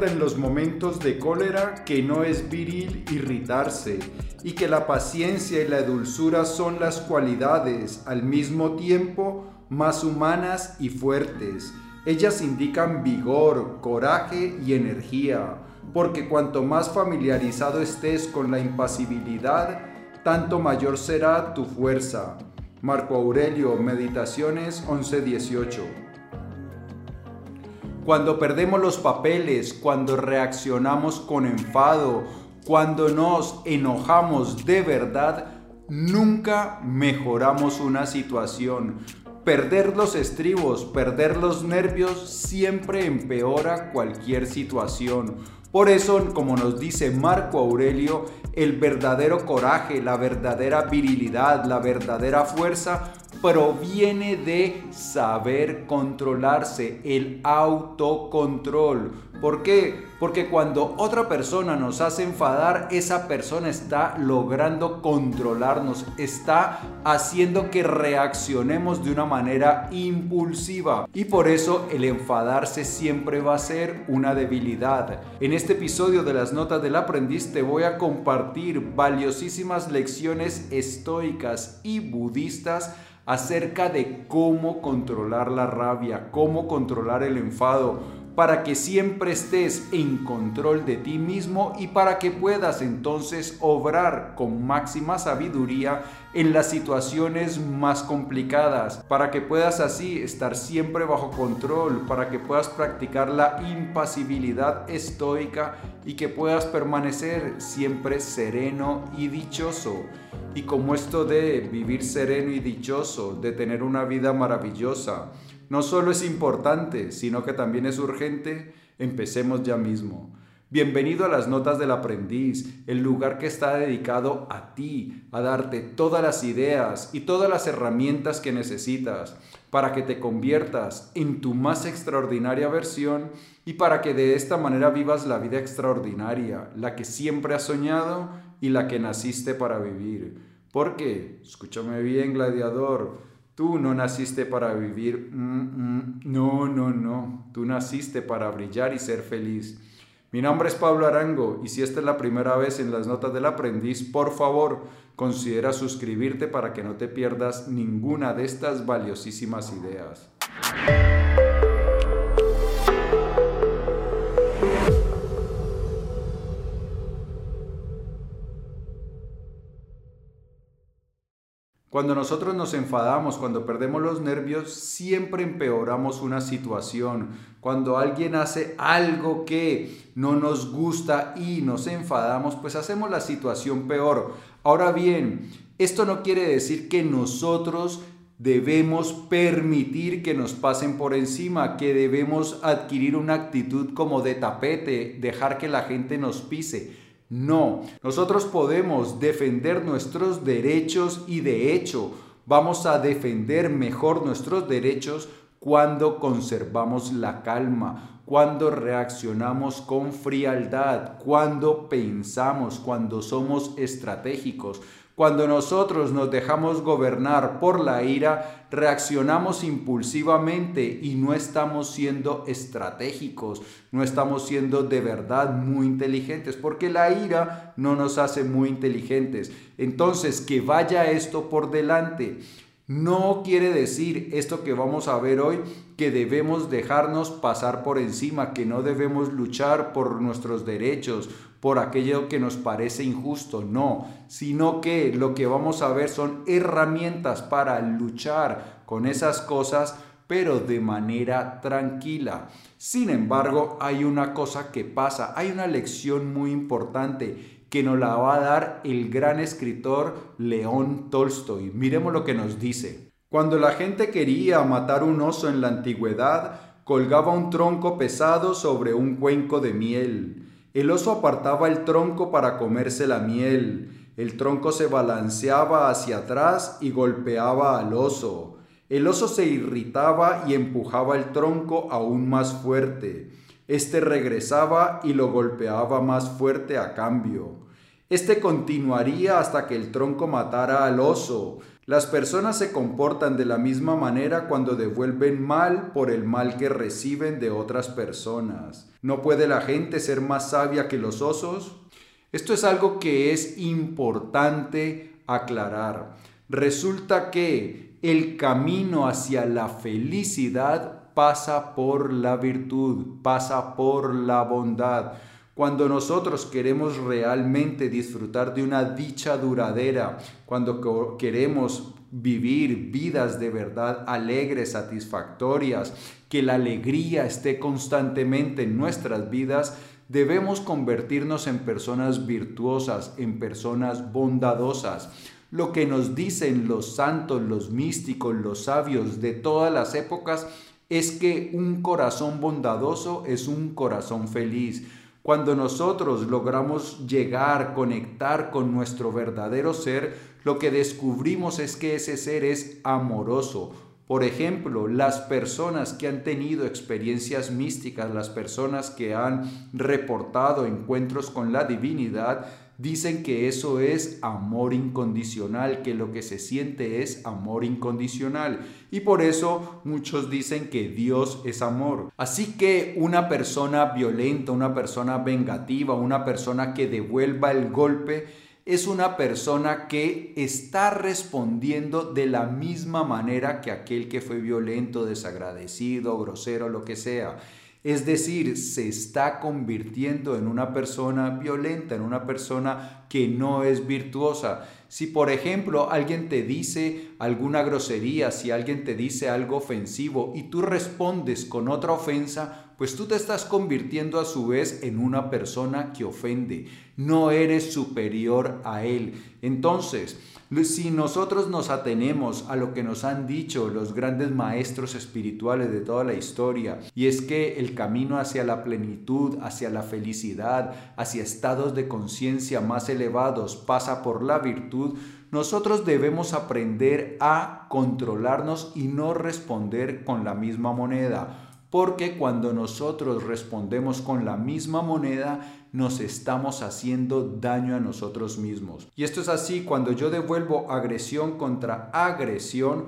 En los momentos de cólera que no es viril irritarse y que la paciencia y la dulzura son las cualidades al mismo tiempo más humanas y fuertes. Ellas indican vigor, coraje y energía, porque cuanto más familiarizado estés con la impasibilidad, tanto mayor será tu fuerza. Marco Aurelio, Meditaciones 1118. Cuando perdemos los papeles, cuando reaccionamos con enfado, cuando nos enojamos de verdad, nunca mejoramos una situación. Perder los estribos, perder los nervios siempre empeora cualquier situación. Por eso, como nos dice Marco Aurelio, el verdadero coraje, la verdadera virilidad, la verdadera fuerza proviene de saber controlarse, el autocontrol. ¿Por qué? Porque cuando otra persona nos hace enfadar, esa persona está logrando controlarnos, está haciendo que reaccionemos de una manera impulsiva. Y por eso el enfadarse siempre va a ser una debilidad. En este episodio de las notas del aprendiz te voy a compartir valiosísimas lecciones estoicas y budistas acerca de cómo controlar la rabia, cómo controlar el enfado, para que siempre estés en control de ti mismo y para que puedas entonces obrar con máxima sabiduría en las situaciones más complicadas, para que puedas así estar siempre bajo control, para que puedas practicar la impasibilidad estoica y que puedas permanecer siempre sereno y dichoso. Y como esto de vivir sereno y dichoso, de tener una vida maravillosa, no solo es importante, sino que también es urgente, empecemos ya mismo. Bienvenido a las Notas del Aprendiz, el lugar que está dedicado a ti, a darte todas las ideas y todas las herramientas que necesitas para que te conviertas en tu más extraordinaria versión y para que de esta manera vivas la vida extraordinaria, la que siempre has soñado y la que naciste para vivir. Porque, escúchame bien, gladiador, Tú no naciste para vivir, mm, mm, no, no, no, tú naciste para brillar y ser feliz. Mi nombre es Pablo Arango y si esta es la primera vez en las notas del aprendiz, por favor, considera suscribirte para que no te pierdas ninguna de estas valiosísimas ideas. Cuando nosotros nos enfadamos, cuando perdemos los nervios, siempre empeoramos una situación. Cuando alguien hace algo que no nos gusta y nos enfadamos, pues hacemos la situación peor. Ahora bien, esto no quiere decir que nosotros debemos permitir que nos pasen por encima, que debemos adquirir una actitud como de tapete, dejar que la gente nos pise. No, nosotros podemos defender nuestros derechos y de hecho vamos a defender mejor nuestros derechos cuando conservamos la calma, cuando reaccionamos con frialdad, cuando pensamos, cuando somos estratégicos, cuando nosotros nos dejamos gobernar por la ira, reaccionamos impulsivamente y no estamos siendo estratégicos, no estamos siendo de verdad muy inteligentes, porque la ira no nos hace muy inteligentes. Entonces, que vaya esto por delante. No quiere decir esto que vamos a ver hoy que debemos dejarnos pasar por encima, que no debemos luchar por nuestros derechos, por aquello que nos parece injusto, no, sino que lo que vamos a ver son herramientas para luchar con esas cosas, pero de manera tranquila. Sin embargo, hay una cosa que pasa, hay una lección muy importante que nos la va a dar el gran escritor León Tolstoy. Miremos lo que nos dice. Cuando la gente quería matar un oso en la antigüedad, colgaba un tronco pesado sobre un cuenco de miel. El oso apartaba el tronco para comerse la miel. El tronco se balanceaba hacia atrás y golpeaba al oso. El oso se irritaba y empujaba el tronco aún más fuerte. Este regresaba y lo golpeaba más fuerte a cambio. Este continuaría hasta que el tronco matara al oso. Las personas se comportan de la misma manera cuando devuelven mal por el mal que reciben de otras personas. ¿No puede la gente ser más sabia que los osos? Esto es algo que es importante aclarar. Resulta que el camino hacia la felicidad pasa por la virtud, pasa por la bondad. Cuando nosotros queremos realmente disfrutar de una dicha duradera, cuando queremos vivir vidas de verdad alegres, satisfactorias, que la alegría esté constantemente en nuestras vidas, debemos convertirnos en personas virtuosas, en personas bondadosas. Lo que nos dicen los santos, los místicos, los sabios de todas las épocas es que un corazón bondadoso es un corazón feliz. Cuando nosotros logramos llegar, conectar con nuestro verdadero ser, lo que descubrimos es que ese ser es amoroso. Por ejemplo, las personas que han tenido experiencias místicas, las personas que han reportado encuentros con la divinidad, dicen que eso es amor incondicional, que lo que se siente es amor incondicional. Y por eso muchos dicen que Dios es amor. Así que una persona violenta, una persona vengativa, una persona que devuelva el golpe, es una persona que está respondiendo de la misma manera que aquel que fue violento, desagradecido, grosero, lo que sea. Es decir, se está convirtiendo en una persona violenta, en una persona que no es virtuosa. Si por ejemplo alguien te dice alguna grosería, si alguien te dice algo ofensivo y tú respondes con otra ofensa, pues tú te estás convirtiendo a su vez en una persona que ofende. No eres superior a él. Entonces, si nosotros nos atenemos a lo que nos han dicho los grandes maestros espirituales de toda la historia, y es que el camino hacia la plenitud, hacia la felicidad, hacia estados de conciencia más elevados pasa por la virtud, nosotros debemos aprender a controlarnos y no responder con la misma moneda. Porque cuando nosotros respondemos con la misma moneda, nos estamos haciendo daño a nosotros mismos. Y esto es así, cuando yo devuelvo agresión contra agresión,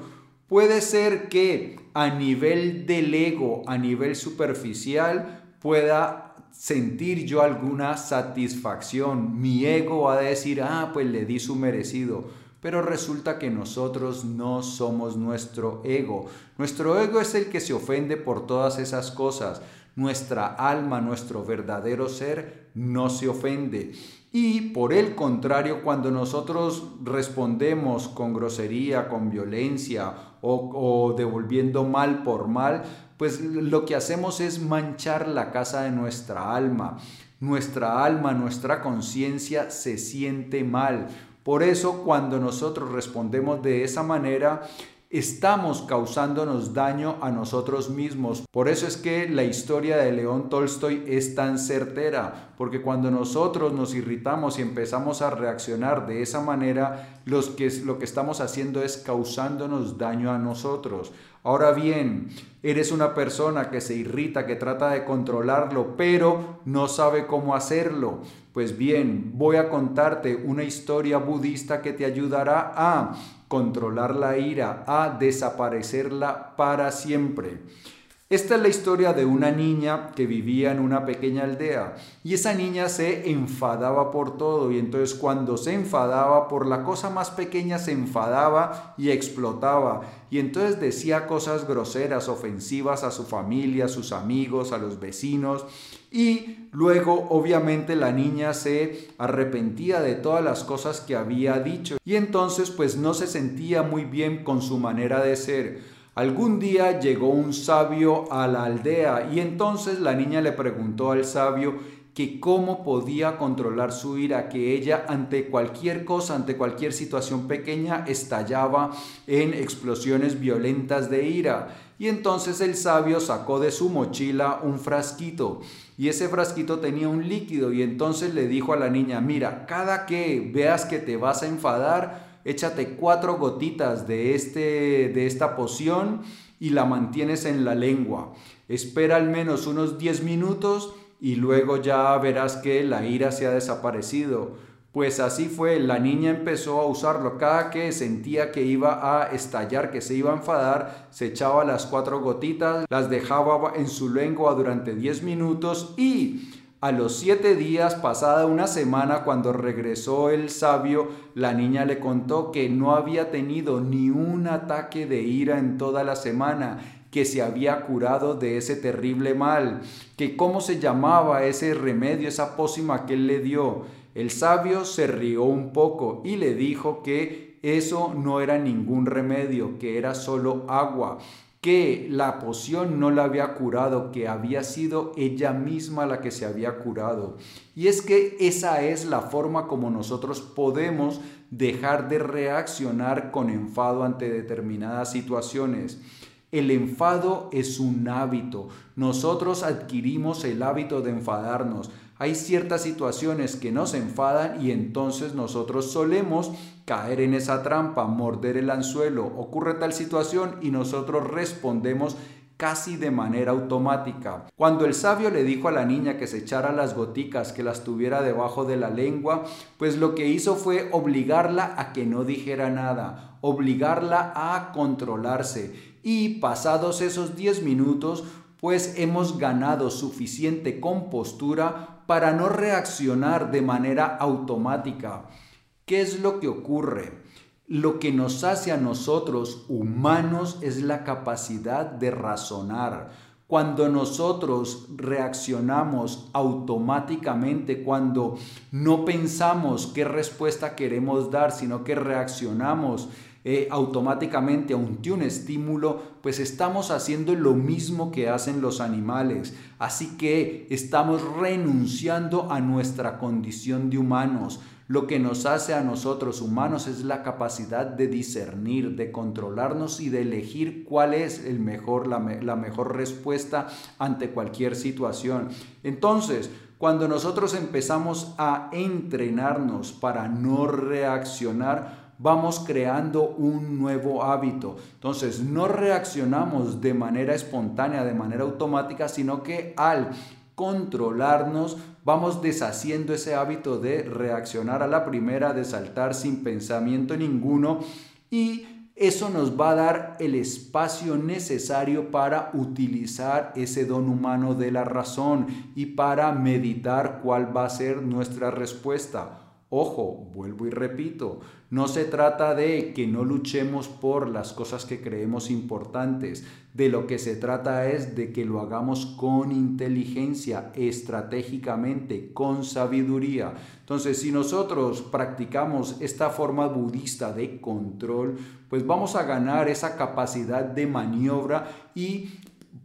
puede ser que a nivel del ego, a nivel superficial, pueda sentir yo alguna satisfacción. Mi ego va a decir, ah, pues le di su merecido pero resulta que nosotros no somos nuestro ego. Nuestro ego es el que se ofende por todas esas cosas. Nuestra alma, nuestro verdadero ser, no se ofende. Y por el contrario, cuando nosotros respondemos con grosería, con violencia o, devolviendo mal por mal, pues lo que hacemos es manchar la casa de nuestra alma. Nuestra alma, nuestra conciencia se siente mal por eso cuando nosotros respondemos de esa manera, estamos causándonos daño a nosotros mismos. Por eso es que la historia de León Tolstoy es tan certera, porque cuando nosotros nos irritamos y empezamos a reaccionar de esa manera, lo que estamos haciendo es causándonos daño a nosotros. Ahora bien, eres una persona que se irrita, que trata de controlarlo, pero no sabe cómo hacerlo. Pues bien, voy a contarte una historia budista que te ayudará a controlar la ira, a desaparecerla para siempre. Esta es la historia de una niña que vivía en una pequeña aldea y esa niña se enfadaba por todo y entonces cuando se enfadaba por la cosa más pequeña se enfadaba y explotaba y entonces decía cosas groseras, ofensivas a su familia, a sus amigos, a los vecinos y luego obviamente la niña se arrepentía de todas las cosas que había dicho y entonces pues no se sentía muy bien con su manera de ser. Algún día llegó un sabio a la aldea y entonces la niña le preguntó al sabio que cómo podía controlar su ira, que ella ante cualquier cosa, ante cualquier situación pequeña, estallaba en explosiones violentas de ira. Y entonces el sabio sacó de su mochila un frasquito y ese frasquito tenía un líquido y entonces le dijo a la niña, mira, cada que veas que te vas a enfadar, échate cuatro gotitas de, este, de esta poción y la mantienes en la lengua. Espera al menos unos 10 minutos y luego ya verás que la ira se ha desaparecido. Pues así fue, la niña empezó a usarlo. Cada que sentía que iba a estallar, que se iba a enfadar, se echaba las cuatro gotitas, las dejaba en su lengua durante 10 minutos y a los siete días, pasada una semana, cuando regresó el sabio, la niña le contó que no había tenido ni un ataque de ira en toda la semana, que se había curado de ese terrible mal, que cómo se llamaba ese remedio, esa pócima que él le dio. El sabio se rió un poco y le dijo que eso no era ningún remedio, que era solo agua, que la poción no la había curado, que había sido ella misma la que se había curado. Y es que esa es la forma como nosotros podemos dejar de reaccionar con enfado ante determinadas situaciones. El enfado es un hábito. Nosotros adquirimos el hábito de enfadarnos. Hay ciertas situaciones que nos enfadan y entonces nosotros solemos caer en esa trampa, morder el anzuelo. Ocurre tal situación y nosotros respondemos casi de manera automática. Cuando el sabio le dijo a la niña que se echara las goticas, que las tuviera debajo de la lengua, pues lo que hizo fue obligarla a que no dijera nada, obligarla a controlarse. Y pasados esos 10 minutos, pues hemos ganado suficiente compostura para no reaccionar de manera automática. ¿Qué es lo que ocurre? Lo que nos hace a nosotros humanos es la capacidad de razonar. Cuando nosotros reaccionamos automáticamente, cuando no pensamos qué respuesta queremos dar, sino que reaccionamos eh, automáticamente ante un estímulo, pues estamos haciendo lo mismo que hacen los animales. Así que estamos renunciando a nuestra condición de humanos. Lo que nos hace a nosotros humanos es la capacidad de discernir, de controlarnos y de elegir cuál es el mejor, la mejor respuesta ante cualquier situación. Entonces, cuando nosotros empezamos a entrenarnos para no reaccionar, vamos creando un nuevo hábito. Entonces, no reaccionamos de manera espontánea, de manera automática, sino que al controlarnos, vamos deshaciendo ese hábito de reaccionar a la primera, de saltar sin pensamiento ninguno y eso nos va a dar el espacio necesario para utilizar ese don humano de la razón y para meditar cuál va a ser nuestra respuesta. Ojo, vuelvo y repito, no se trata de que no luchemos por las cosas que creemos importantes, de lo que se trata es de que lo hagamos con inteligencia, estratégicamente, con sabiduría. Entonces, si nosotros practicamos esta forma budista de control, pues vamos a ganar esa capacidad de maniobra y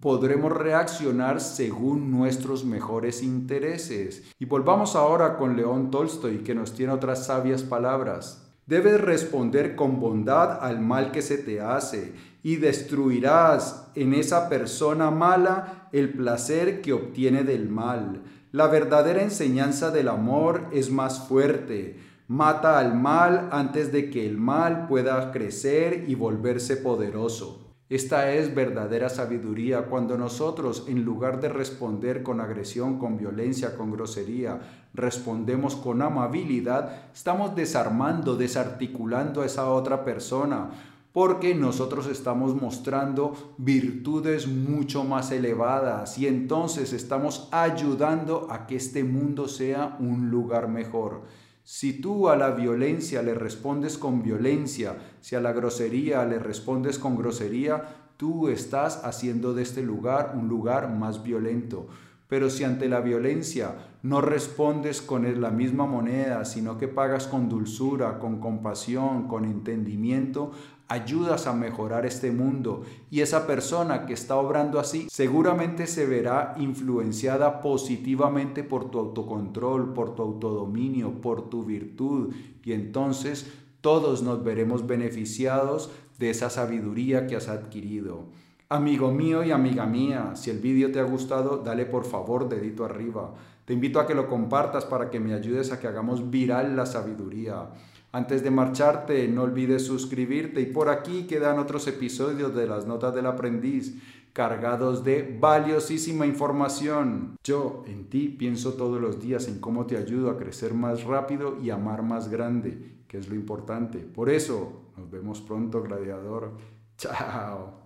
podremos reaccionar según nuestros mejores intereses. Y volvamos ahora con León Tolstoy, que nos tiene otras sabias palabras. Debes responder con bondad al mal que se te hace y destruirás en esa persona mala el placer que obtiene del mal. La verdadera enseñanza del amor es más fuerte. Mata al mal antes de que el mal pueda crecer y volverse poderoso. Esta es verdadera sabiduría cuando nosotros, en lugar de responder con agresión, con violencia, con grosería, respondemos con amabilidad, estamos desarmando, desarticulando a esa otra persona, porque nosotros estamos mostrando virtudes mucho más elevadas y entonces estamos ayudando a que este mundo sea un lugar mejor. Si tú a la violencia le respondes con violencia, si a la grosería le respondes con grosería, tú estás haciendo de este lugar un lugar más violento. Pero si ante la violencia no respondes con la misma moneda, sino que pagas con dulzura, con compasión, con entendimiento, ayudas a mejorar este mundo y esa persona que está obrando así seguramente se verá influenciada positivamente por tu autocontrol, por tu autodominio, por tu virtud y entonces todos nos veremos beneficiados de esa sabiduría que has adquirido. Amigo mío y amiga mía, si el vídeo te ha gustado, dale por favor dedito arriba. Te invito a que lo compartas para que me ayudes a que hagamos viral la sabiduría. Antes de marcharte, no olvides suscribirte y por aquí quedan otros episodios de las notas del aprendiz cargados de valiosísima información. Yo en ti pienso todos los días en cómo te ayudo a crecer más rápido y amar más grande, que es lo importante. Por eso, nos vemos pronto, gladiador. Chao.